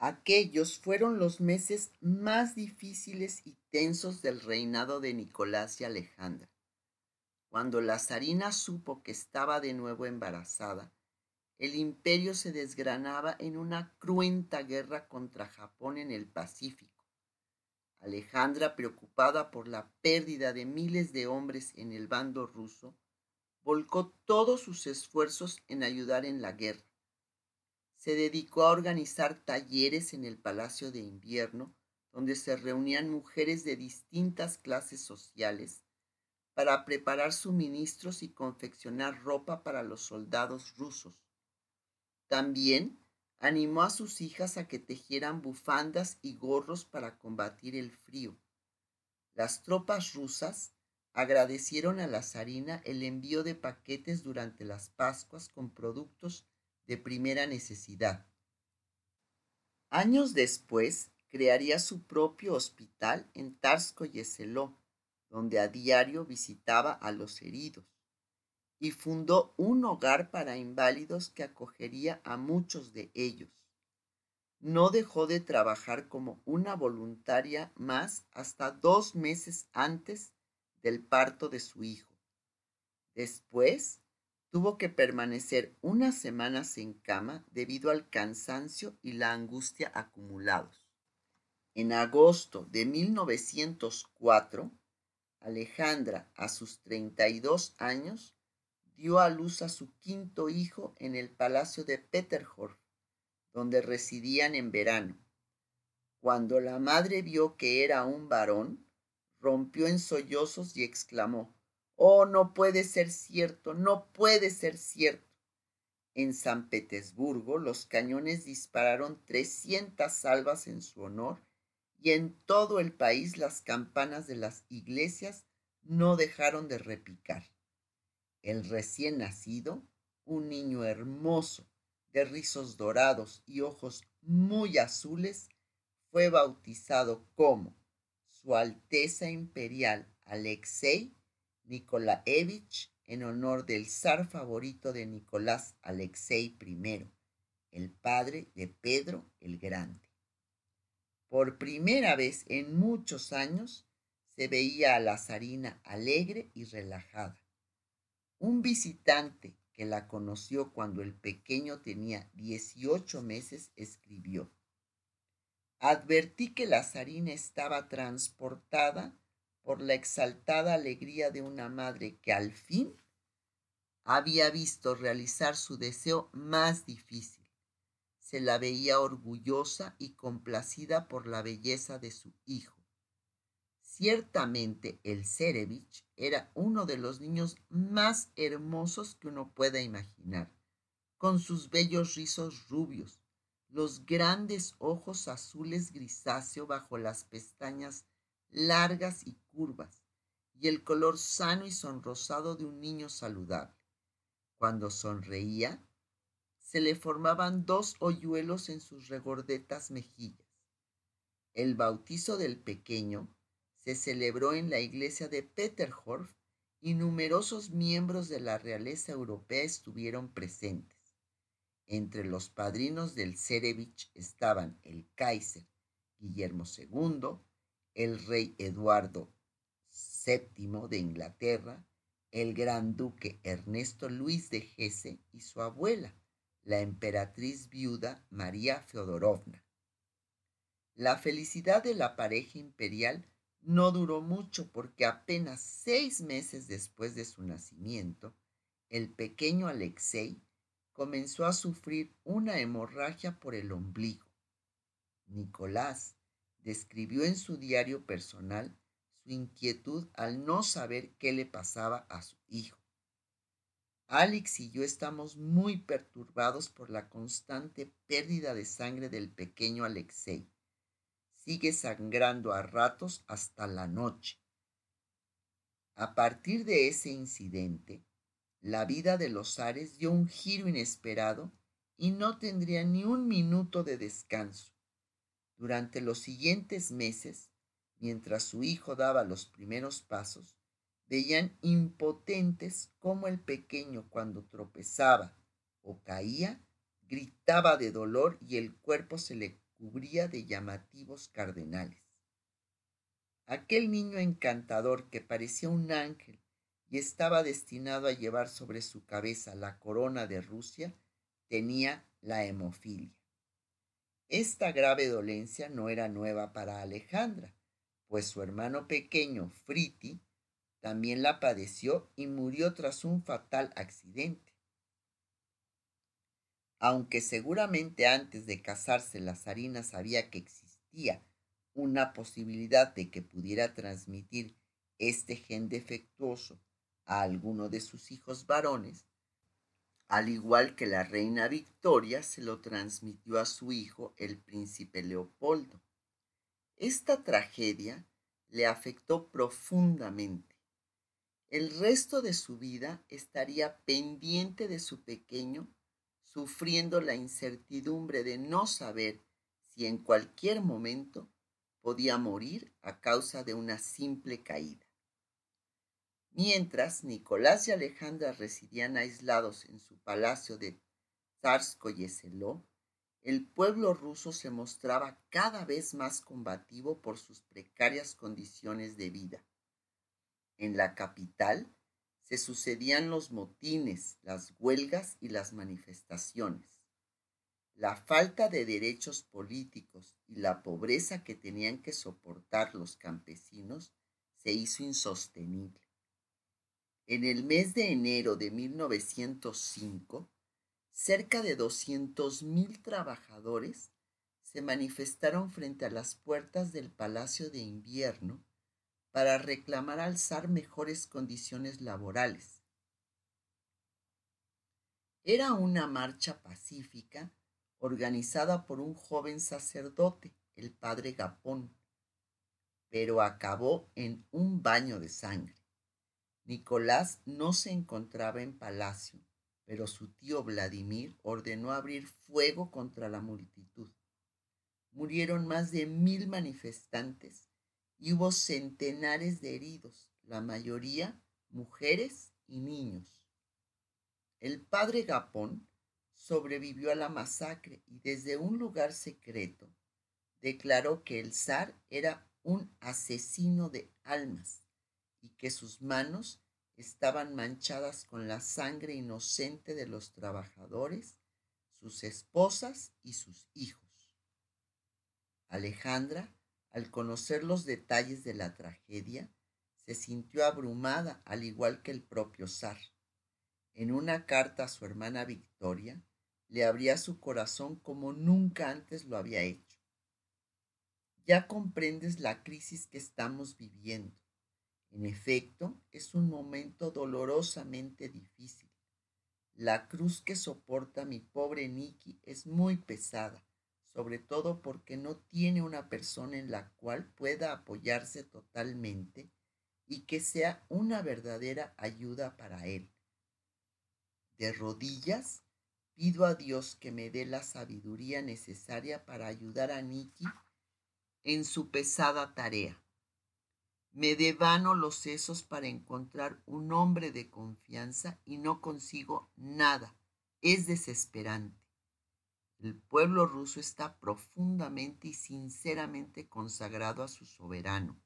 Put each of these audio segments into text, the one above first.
Aquellos fueron los meses más difíciles y tensos del reinado de Nicolás y Alejandra. Cuando la zarina supo que estaba de nuevo embarazada, el imperio se desgranaba en una cruenta guerra contra Japón en el Pacífico. Alejandra, preocupada por la pérdida de miles de hombres en el bando ruso, volcó todos sus esfuerzos en ayudar en la guerra se dedicó a organizar talleres en el Palacio de Invierno, donde se reunían mujeres de distintas clases sociales para preparar suministros y confeccionar ropa para los soldados rusos. También animó a sus hijas a que tejieran bufandas y gorros para combatir el frío. Las tropas rusas agradecieron a la zarina el envío de paquetes durante las Pascuas con productos de primera necesidad. Años después, crearía su propio hospital en Tarsko Yeseló, donde a diario visitaba a los heridos, y fundó un hogar para inválidos que acogería a muchos de ellos. No dejó de trabajar como una voluntaria más hasta dos meses antes del parto de su hijo. Después tuvo que permanecer unas semanas en cama debido al cansancio y la angustia acumulados. En agosto de 1904, Alejandra, a sus 32 años, dio a luz a su quinto hijo en el palacio de Peterhof, donde residían en verano. Cuando la madre vio que era un varón, rompió en sollozos y exclamó, Oh, no puede ser cierto, no puede ser cierto. En San Petersburgo los cañones dispararon 300 salvas en su honor y en todo el país las campanas de las iglesias no dejaron de repicar. El recién nacido, un niño hermoso, de rizos dorados y ojos muy azules, fue bautizado como Su Alteza Imperial Alexei Nikolaevich en honor del zar favorito de Nicolás Alexei I, el padre de Pedro el Grande. Por primera vez en muchos años se veía a la zarina alegre y relajada. Un visitante que la conoció cuando el pequeño tenía 18 meses escribió, Advertí que la zarina estaba transportada por la exaltada alegría de una madre que al fin había visto realizar su deseo más difícil. Se la veía orgullosa y complacida por la belleza de su hijo. Ciertamente el Cerevich era uno de los niños más hermosos que uno pueda imaginar, con sus bellos rizos rubios, los grandes ojos azules grisáceo bajo las pestañas largas y curvas, y el color sano y sonrosado de un niño saludable. Cuando sonreía, se le formaban dos hoyuelos en sus regordetas mejillas. El bautizo del pequeño se celebró en la iglesia de Peterhof y numerosos miembros de la realeza europea estuvieron presentes. Entre los padrinos del Cerevich estaban el Kaiser Guillermo II, el rey Eduardo VII de Inglaterra, el gran duque Ernesto Luis de Hesse y su abuela, la emperatriz viuda María Feodorovna. La felicidad de la pareja imperial no duró mucho porque apenas seis meses después de su nacimiento, el pequeño Alexei comenzó a sufrir una hemorragia por el ombligo. Nicolás, describió en su diario personal su inquietud al no saber qué le pasaba a su hijo. Alex y yo estamos muy perturbados por la constante pérdida de sangre del pequeño Alexei. Sigue sangrando a ratos hasta la noche. A partir de ese incidente, la vida de los Ares dio un giro inesperado y no tendría ni un minuto de descanso. Durante los siguientes meses, mientras su hijo daba los primeros pasos, veían impotentes cómo el pequeño cuando tropezaba o caía, gritaba de dolor y el cuerpo se le cubría de llamativos cardenales. Aquel niño encantador que parecía un ángel y estaba destinado a llevar sobre su cabeza la corona de Rusia, tenía la hemofilia. Esta grave dolencia no era nueva para Alejandra, pues su hermano pequeño, Friti, también la padeció y murió tras un fatal accidente. Aunque seguramente antes de casarse la zarina sabía que existía una posibilidad de que pudiera transmitir este gen defectuoso a alguno de sus hijos varones, al igual que la reina Victoria se lo transmitió a su hijo el príncipe Leopoldo. Esta tragedia le afectó profundamente. El resto de su vida estaría pendiente de su pequeño, sufriendo la incertidumbre de no saber si en cualquier momento podía morir a causa de una simple caída. Mientras Nicolás y Alejandra residían aislados en su palacio de Tsarskoye-Seló, el pueblo ruso se mostraba cada vez más combativo por sus precarias condiciones de vida. En la capital se sucedían los motines, las huelgas y las manifestaciones. La falta de derechos políticos y la pobreza que tenían que soportar los campesinos se hizo insostenible. En el mes de enero de 1905, cerca de 200.000 trabajadores se manifestaron frente a las puertas del Palacio de Invierno para reclamar alzar mejores condiciones laborales. Era una marcha pacífica organizada por un joven sacerdote, el padre Gapón, pero acabó en un baño de sangre. Nicolás no se encontraba en palacio, pero su tío Vladimir ordenó abrir fuego contra la multitud. Murieron más de mil manifestantes y hubo centenares de heridos, la mayoría mujeres y niños. El padre Gapón sobrevivió a la masacre y desde un lugar secreto declaró que el zar era un asesino de almas y que sus manos estaban manchadas con la sangre inocente de los trabajadores, sus esposas y sus hijos. Alejandra, al conocer los detalles de la tragedia, se sintió abrumada al igual que el propio zar. En una carta a su hermana Victoria, le abría su corazón como nunca antes lo había hecho. Ya comprendes la crisis que estamos viviendo en efecto, es un momento dolorosamente difícil. La cruz que soporta mi pobre Nicky es muy pesada, sobre todo porque no tiene una persona en la cual pueda apoyarse totalmente y que sea una verdadera ayuda para él. De rodillas, pido a Dios que me dé la sabiduría necesaria para ayudar a Nicky en su pesada tarea. Me devano los sesos para encontrar un hombre de confianza y no consigo nada. Es desesperante. El pueblo ruso está profundamente y sinceramente consagrado a su soberano,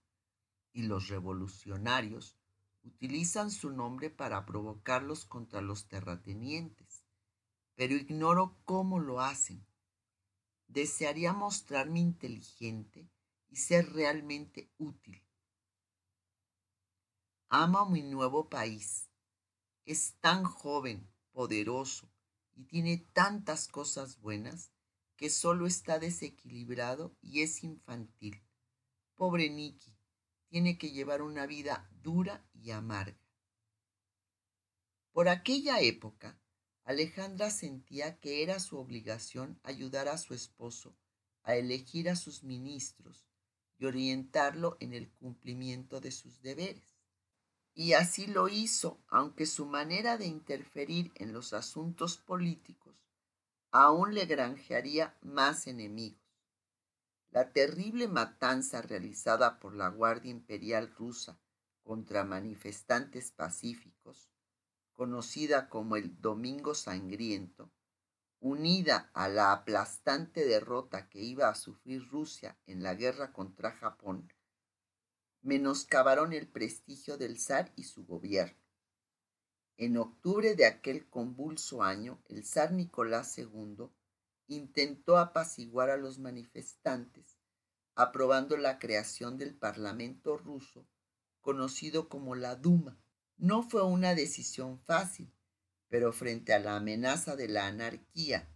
y los revolucionarios utilizan su nombre para provocarlos contra los terratenientes, pero ignoro cómo lo hacen. Desearía mostrarme inteligente y ser realmente útil Amo mi nuevo país. Es tan joven, poderoso y tiene tantas cosas buenas que solo está desequilibrado y es infantil. Pobre Nicky, tiene que llevar una vida dura y amarga. Por aquella época, Alejandra sentía que era su obligación ayudar a su esposo a elegir a sus ministros y orientarlo en el cumplimiento de sus deberes. Y así lo hizo, aunque su manera de interferir en los asuntos políticos aún le granjearía más enemigos. La terrible matanza realizada por la Guardia Imperial rusa contra manifestantes pacíficos, conocida como el Domingo Sangriento, unida a la aplastante derrota que iba a sufrir Rusia en la guerra contra Japón, menoscabaron el prestigio del zar y su gobierno. En octubre de aquel convulso año, el zar Nicolás II intentó apaciguar a los manifestantes, aprobando la creación del Parlamento ruso, conocido como la Duma. No fue una decisión fácil, pero frente a la amenaza de la anarquía,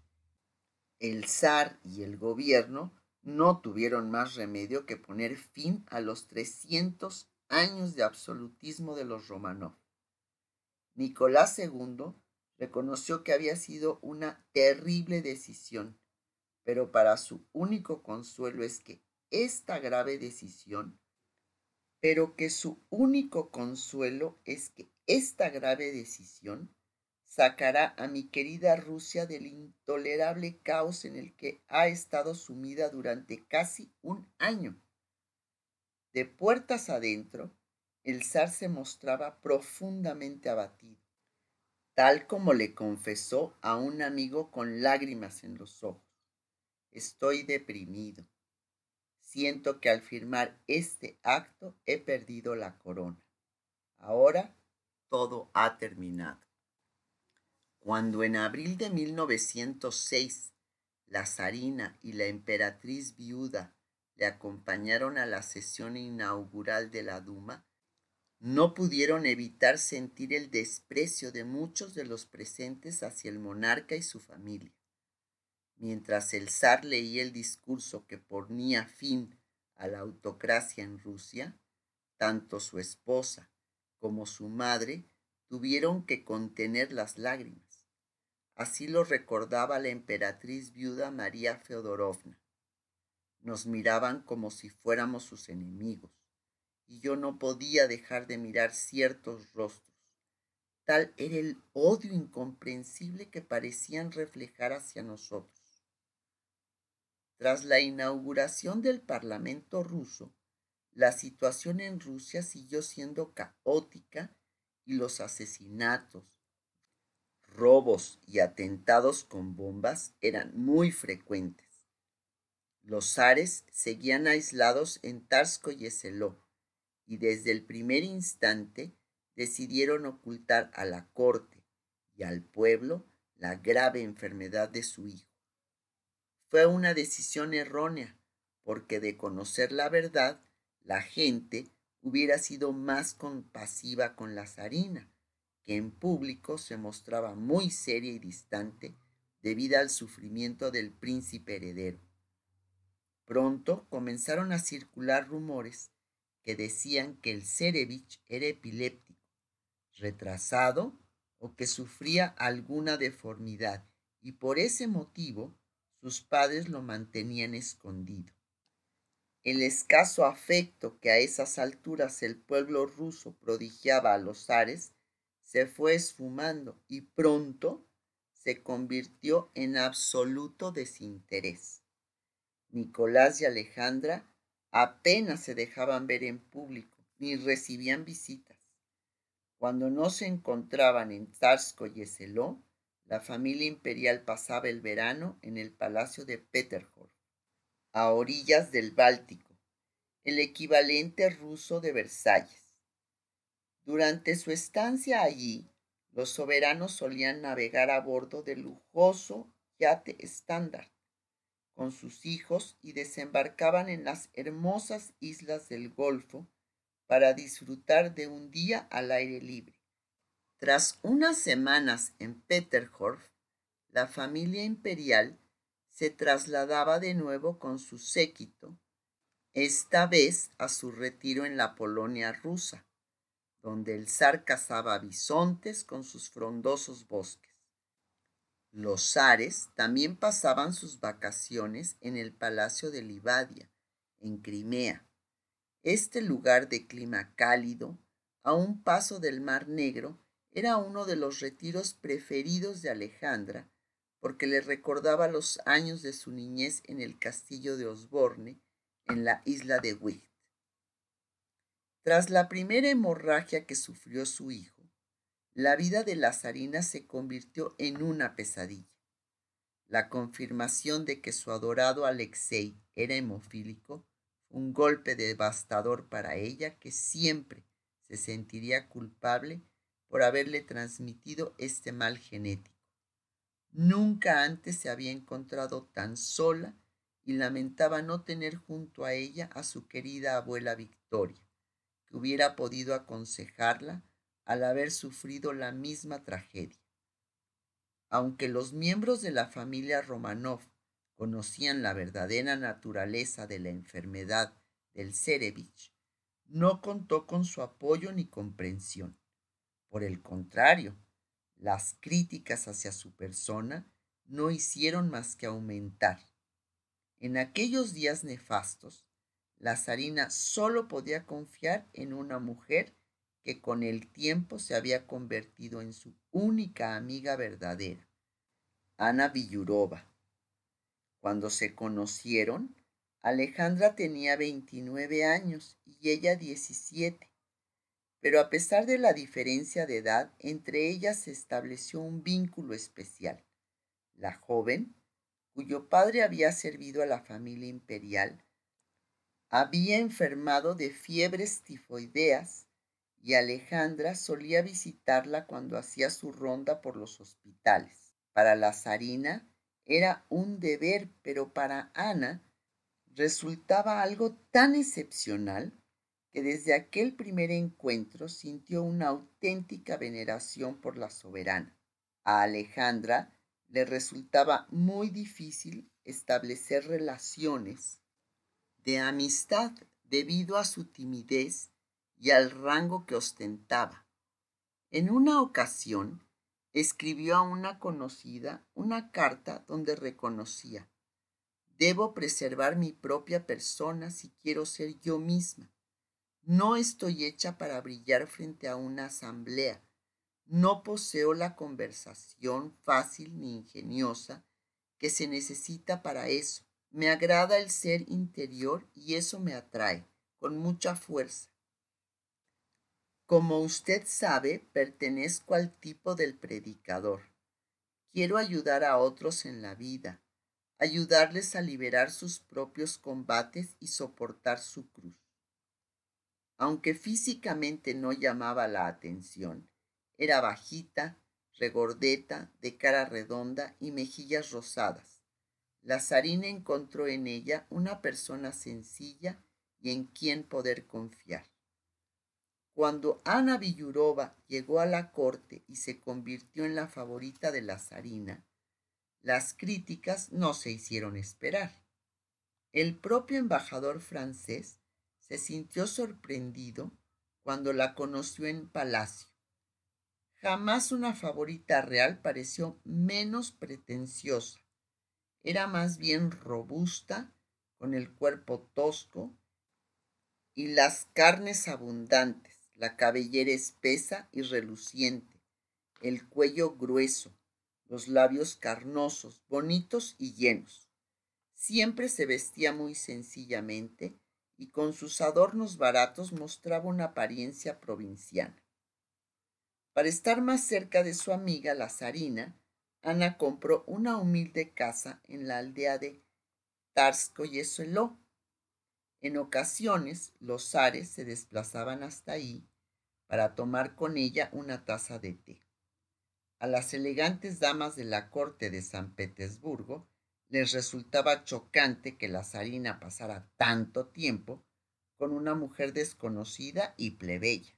el zar y el gobierno no tuvieron más remedio que poner fin a los 300 años de absolutismo de los Romanov. Nicolás II reconoció que había sido una terrible decisión, pero para su único consuelo es que esta grave decisión, pero que su único consuelo es que esta grave decisión sacará a mi querida Rusia del intolerable caos en el que ha estado sumida durante casi un año. De puertas adentro, el zar se mostraba profundamente abatido, tal como le confesó a un amigo con lágrimas en los ojos. Estoy deprimido. Siento que al firmar este acto he perdido la corona. Ahora todo ha terminado. Cuando en abril de 1906 la zarina y la emperatriz viuda le acompañaron a la sesión inaugural de la Duma, no pudieron evitar sentir el desprecio de muchos de los presentes hacia el monarca y su familia. Mientras el zar leía el discurso que ponía fin a la autocracia en Rusia, tanto su esposa como su madre tuvieron que contener las lágrimas. Así lo recordaba la emperatriz viuda María Feodorovna. Nos miraban como si fuéramos sus enemigos, y yo no podía dejar de mirar ciertos rostros. Tal era el odio incomprensible que parecían reflejar hacia nosotros. Tras la inauguración del Parlamento ruso, la situación en Rusia siguió siendo caótica y los asesinatos, robos y atentados con bombas eran muy frecuentes. Los zares seguían aislados en Tarsko y Eseló, y desde el primer instante decidieron ocultar a la corte y al pueblo la grave enfermedad de su hijo. Fue una decisión errónea, porque de conocer la verdad, la gente hubiera sido más compasiva con la zarina que en público se mostraba muy seria y distante debido al sufrimiento del príncipe heredero. Pronto comenzaron a circular rumores que decían que el Cerevich era epiléptico, retrasado o que sufría alguna deformidad y por ese motivo sus padres lo mantenían escondido. El escaso afecto que a esas alturas el pueblo ruso prodigiaba a los zares se fue esfumando y pronto se convirtió en absoluto desinterés. Nicolás y Alejandra apenas se dejaban ver en público ni recibían visitas. Cuando no se encontraban en Tarsko y Eseló, la familia imperial pasaba el verano en el palacio de Peterhof, a orillas del Báltico, el equivalente ruso de Versalles. Durante su estancia allí, los soberanos solían navegar a bordo del lujoso yate estándar con sus hijos y desembarcaban en las hermosas islas del Golfo para disfrutar de un día al aire libre. Tras unas semanas en Peterhof, la familia imperial se trasladaba de nuevo con su séquito, esta vez a su retiro en la Polonia rusa, donde el zar cazaba bisontes con sus frondosos bosques. Los zares también pasaban sus vacaciones en el palacio de Livadia, en Crimea. Este lugar de clima cálido, a un paso del Mar Negro, era uno de los retiros preferidos de Alejandra, porque le recordaba los años de su niñez en el castillo de Osborne, en la isla de Wight. Tras la primera hemorragia que sufrió su hijo, la vida de Lazarina se convirtió en una pesadilla. la confirmación de que su adorado Alexei era hemofílico un golpe devastador para ella que siempre se sentiría culpable por haberle transmitido este mal genético. Nunca antes se había encontrado tan sola y lamentaba no tener junto a ella a su querida abuela Victoria, que hubiera podido aconsejarla al haber sufrido la misma tragedia. Aunque los miembros de la familia Romanov conocían la verdadera naturaleza de la enfermedad del Cerevich, no contó con su apoyo ni comprensión. Por el contrario, las críticas hacia su persona no hicieron más que aumentar. En aquellos días nefastos, la zarina solo podía confiar en una mujer que con el tiempo se había convertido en su única amiga verdadera, Ana Villurova. Cuando se conocieron, Alejandra tenía 29 años y ella 17 pero a pesar de la diferencia de edad, entre ellas se estableció un vínculo especial. La joven, cuyo padre había servido a la familia imperial, había enfermado de fiebres tifoideas y Alejandra solía visitarla cuando hacía su ronda por los hospitales. Para la zarina era un deber, pero para Ana resultaba algo tan excepcional desde aquel primer encuentro sintió una auténtica veneración por la soberana. A Alejandra le resultaba muy difícil establecer relaciones de amistad debido a su timidez y al rango que ostentaba. En una ocasión escribió a una conocida una carta donde reconocía Debo preservar mi propia persona si quiero ser yo misma. No estoy hecha para brillar frente a una asamblea. No poseo la conversación fácil ni ingeniosa que se necesita para eso. Me agrada el ser interior y eso me atrae con mucha fuerza. Como usted sabe, pertenezco al tipo del predicador. Quiero ayudar a otros en la vida, ayudarles a liberar sus propios combates y soportar su cruz. Aunque físicamente no llamaba la atención, era bajita, regordeta, de cara redonda y mejillas rosadas. La zarina encontró en ella una persona sencilla y en quien poder confiar. Cuando Ana Villurova llegó a la corte y se convirtió en la favorita de la zarina, las críticas no se hicieron esperar. El propio embajador francés se sintió sorprendido cuando la conoció en palacio. Jamás una favorita real pareció menos pretenciosa. Era más bien robusta, con el cuerpo tosco y las carnes abundantes, la cabellera espesa y reluciente, el cuello grueso, los labios carnosos, bonitos y llenos. Siempre se vestía muy sencillamente y con sus adornos baratos mostraba una apariencia provinciana. Para estar más cerca de su amiga la zarina, Ana compró una humilde casa en la aldea de Tarskoyeseló. En ocasiones, los zares se desplazaban hasta ahí para tomar con ella una taza de té. A las elegantes damas de la corte de San Petersburgo les resultaba chocante que la zarina pasara tanto tiempo con una mujer desconocida y plebeya.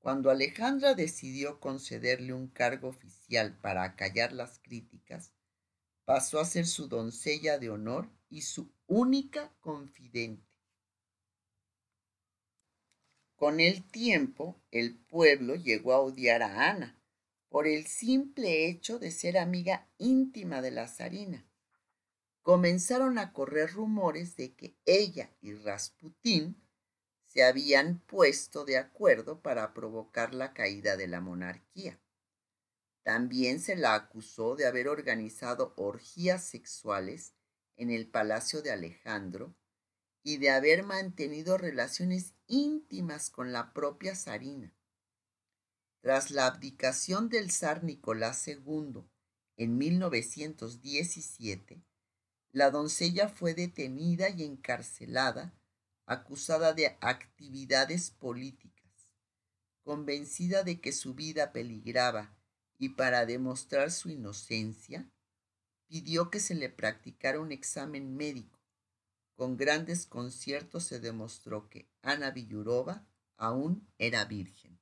Cuando Alejandra decidió concederle un cargo oficial para acallar las críticas, pasó a ser su doncella de honor y su única confidente. Con el tiempo, el pueblo llegó a odiar a Ana por el simple hecho de ser amiga íntima de la zarina comenzaron a correr rumores de que ella y Rasputín se habían puesto de acuerdo para provocar la caída de la monarquía. También se la acusó de haber organizado orgías sexuales en el palacio de Alejandro y de haber mantenido relaciones íntimas con la propia zarina. Tras la abdicación del zar Nicolás II en 1917, la doncella fue detenida y encarcelada, acusada de actividades políticas. Convencida de que su vida peligraba y para demostrar su inocencia, pidió que se le practicara un examen médico. Con grandes conciertos se demostró que Ana Villurova aún era virgen.